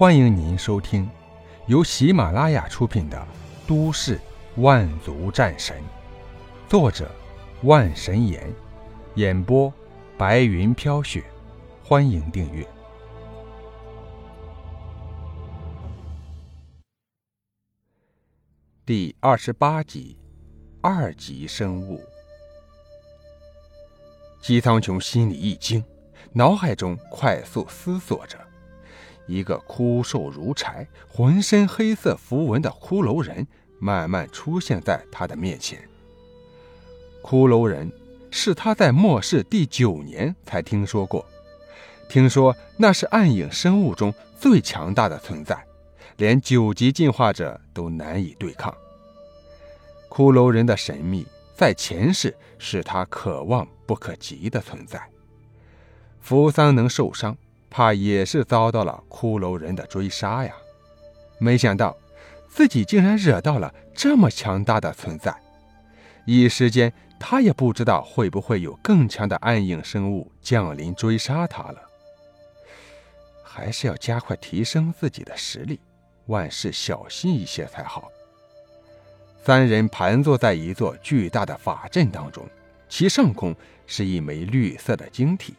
欢迎您收听由喜马拉雅出品的《都市万族战神》，作者万神岩，演播白云飘雪。欢迎订阅第二十八集《二级生物》。姬苍穹心里一惊，脑海中快速思索着。一个枯瘦如柴、浑身黑色符文的骷髅人慢慢出现在他的面前。骷髅人是他在末世第九年才听说过，听说那是暗影生物中最强大的存在，连九级进化者都难以对抗。骷髅人的神秘在前世是他可望不可及的存在。扶桑能受伤。怕也是遭到了骷髅人的追杀呀！没想到自己竟然惹到了这么强大的存在，一时间他也不知道会不会有更强的暗影生物降临追杀他了。还是要加快提升自己的实力，万事小心一些才好。三人盘坐在一座巨大的法阵当中，其上空是一枚绿色的晶体，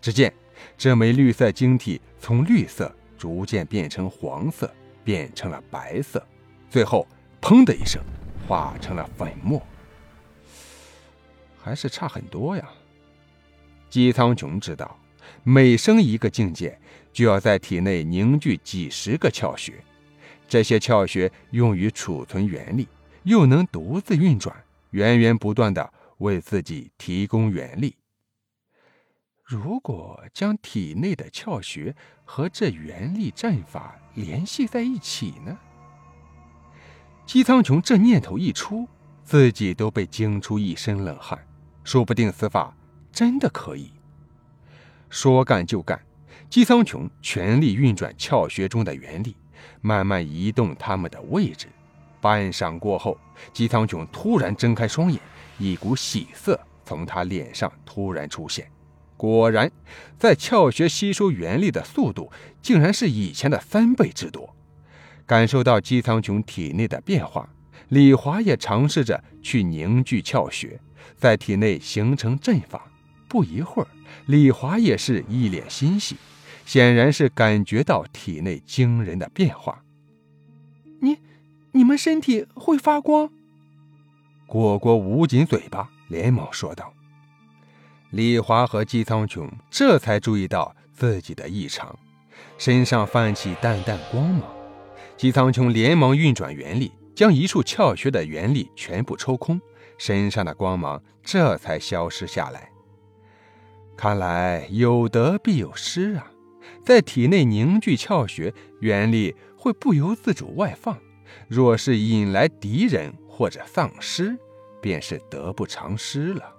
只见。这枚绿色晶体从绿色逐渐变成黄色，变成了白色，最后砰的一声，化成了粉末。还是差很多呀。姬苍穹知道，每升一个境界，就要在体内凝聚几十个窍穴，这些窍穴用于储存元力，又能独自运转，源源不断的为自己提供元力。如果将体内的窍穴和这元力阵法联系在一起呢？姬苍穹这念头一出，自己都被惊出一身冷汗。说不定此法真的可以。说干就干，姬苍穹全力运转窍穴中的元力，慢慢移动他们的位置。半晌过后，姬苍穹突然睁开双眼，一股喜色从他脸上突然出现。果然，在窍穴吸收元力的速度竟然是以前的三倍之多。感受到姬苍穹体内的变化，李华也尝试着去凝聚窍穴，在体内形成阵法。不一会儿，李华也是一脸欣喜，显然是感觉到体内惊人的变化。你、你们身体会发光？果果捂紧嘴巴，连忙说道。李华和姬苍穹这才注意到自己的异常，身上泛起淡淡光芒。姬苍穹连忙运转元力，将一处窍穴的元力全部抽空，身上的光芒这才消失下来。看来有得必有失啊，在体内凝聚窍穴，元力会不由自主外放，若是引来敌人或者丧尸，便是得不偿失了。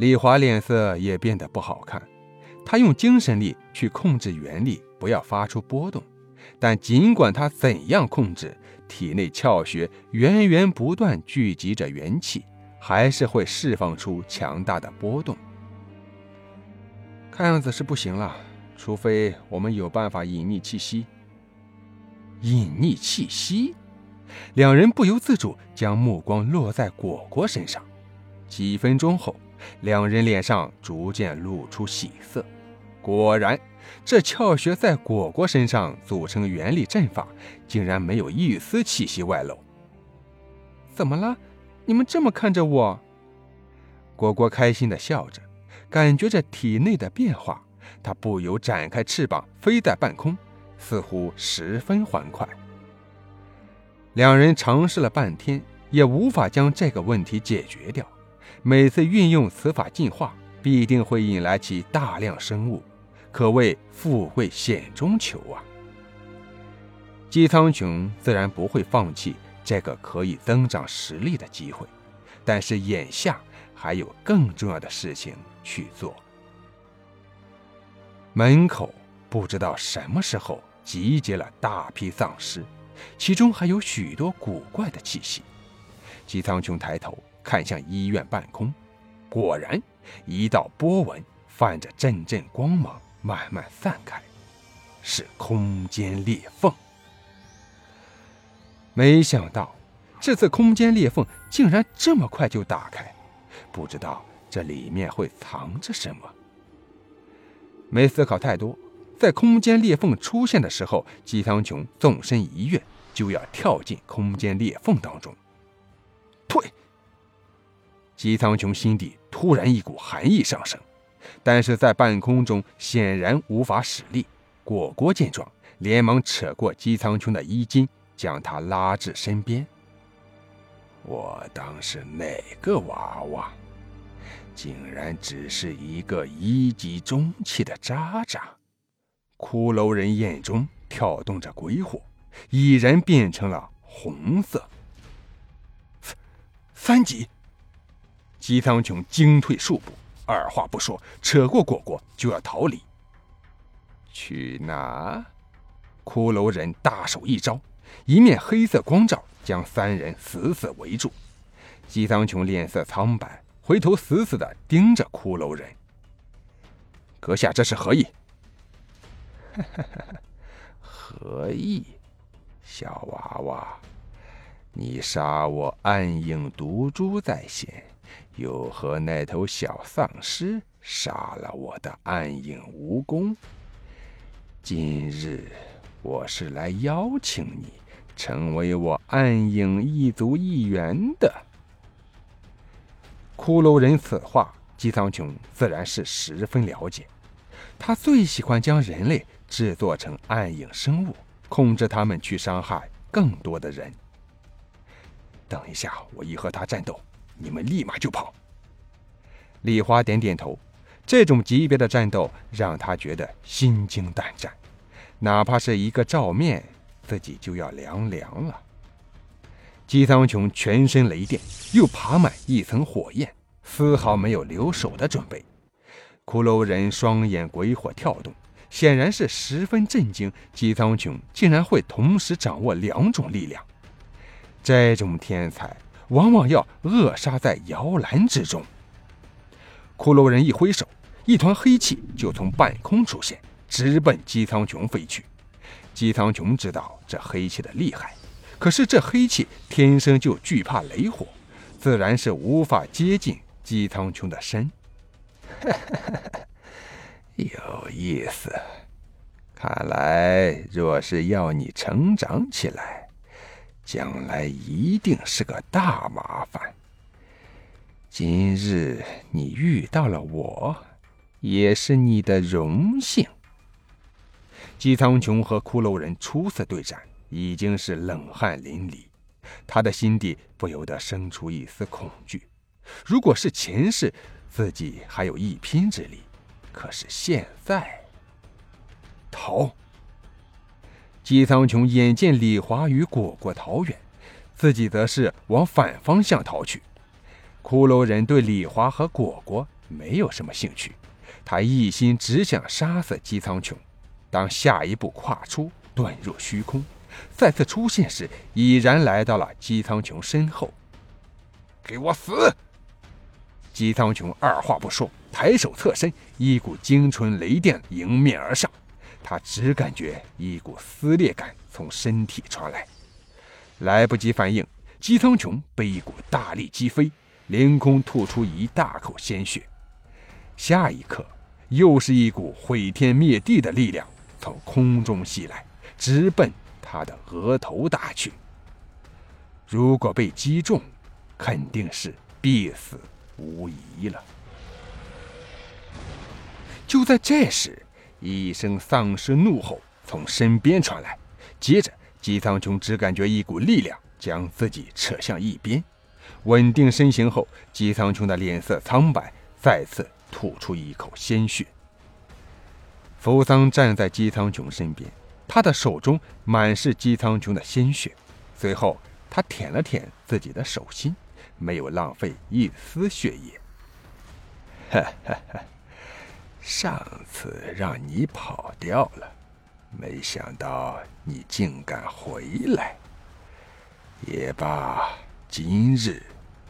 李华脸色也变得不好看，他用精神力去控制元力，不要发出波动。但尽管他怎样控制，体内窍穴源源不断聚集着元气，还是会释放出强大的波动。看样子是不行了，除非我们有办法隐匿气息。隐匿气息，两人不由自主将目光落在果果身上。几分钟后。两人脸上逐渐露出喜色，果然，这窍穴在果果身上组成元力阵法，竟然没有一丝气息外露。怎么了？你们这么看着我？果果开心地笑着，感觉着体内的变化，他不由展开翅膀飞在半空，似乎十分欢快。两人尝试了半天，也无法将这个问题解决掉。每次运用此法进化，必定会引来其大量生物，可谓富贵险中求啊！姬苍穹自然不会放弃这个可以增长实力的机会，但是眼下还有更重要的事情去做。门口不知道什么时候集结了大批丧尸，其中还有许多古怪的气息。姬苍穹抬头。看向医院半空，果然，一道波纹泛着阵阵光芒，慢慢散开。是空间裂缝。没想到，这次空间裂缝竟然这么快就打开，不知道这里面会藏着什么。没思考太多，在空间裂缝出现的时候，姬苍穹纵身一跃，就要跳进空间裂缝当中。姬苍穹心底突然一股寒意上升，但是在半空中显然无法使力。果果见状，连忙扯过姬苍穹的衣襟。将他拉至身边。我当是哪个娃娃？竟然只是一个一级中期的渣渣！骷髅人眼中跳动着鬼火，已然变成了红色。三三级！姬苍穹惊退数步，二话不说，扯过果果就要逃离。去哪？骷髅人大手一招。一面黑色光照将三人死死围住，姬苍穹脸色苍白，回头死死的盯着骷髅人。阁下这是何意？何意？小娃娃，你杀我暗影毒蛛在先，又和那头小丧尸杀了我的暗影蜈蚣。今日我是来邀请你。成为我暗影一族一员的骷髅人，此话姬苍穹自然是十分了解。他最喜欢将人类制作成暗影生物，控制他们去伤害更多的人。等一下，我一和他战斗，你们立马就跑。李花点点头，这种级别的战斗让他觉得心惊胆战，哪怕是一个照面。自己就要凉凉了。姬苍穹全身雷电，又爬满一层火焰，丝毫没有留手的准备。骷髅人双眼鬼火跳动，显然是十分震惊。姬苍穹竟然会同时掌握两种力量，这种天才往往要扼杀在摇篮之中。骷髅人一挥手，一团黑气就从半空出现，直奔姬苍穹飞去。姬苍穹知道这黑气的厉害，可是这黑气天生就惧怕雷火，自然是无法接近姬苍穹的身。有意思，看来若是要你成长起来，将来一定是个大麻烦。今日你遇到了我，也是你的荣幸。姬苍穹和骷髅人初次对战，已经是冷汗淋漓，他的心底不由得生出一丝恐惧。如果是前世，自己还有一拼之力，可是现在，逃！姬苍穹眼见李华与果果逃远，自己则是往反方向逃去。骷髅人对李华和果果没有什么兴趣，他一心只想杀死姬苍穹。当下一步跨出，遁入虚空，再次出现时，已然来到了姬苍穹身后。给我死！姬苍穹二话不说，抬手侧身，一股精纯雷电迎面而上。他只感觉一股撕裂感从身体传来，来不及反应，姬苍穹被一股大力击飞，凌空吐出一大口鲜血。下一刻，又是一股毁天灭地的力量。从空中袭来，直奔他的额头打去。如果被击中，肯定是必死无疑了。就在这时，一声丧尸怒吼从身边传来，接着姬苍穹只感觉一股力量将自己扯向一边。稳定身形后，姬苍穹的脸色苍白，再次吐出一口鲜血。扶桑站在姬苍穹身边，他的手中满是姬苍穹的鲜血。随后，他舔了舔自己的手心，没有浪费一丝血液。哈哈哈！上次让你跑掉了，没想到你竟敢回来。也罢，今日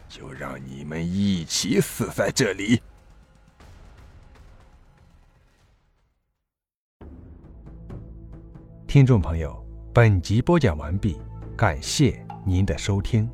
就让你们一起死在这里。听众朋友，本集播讲完毕，感谢您的收听。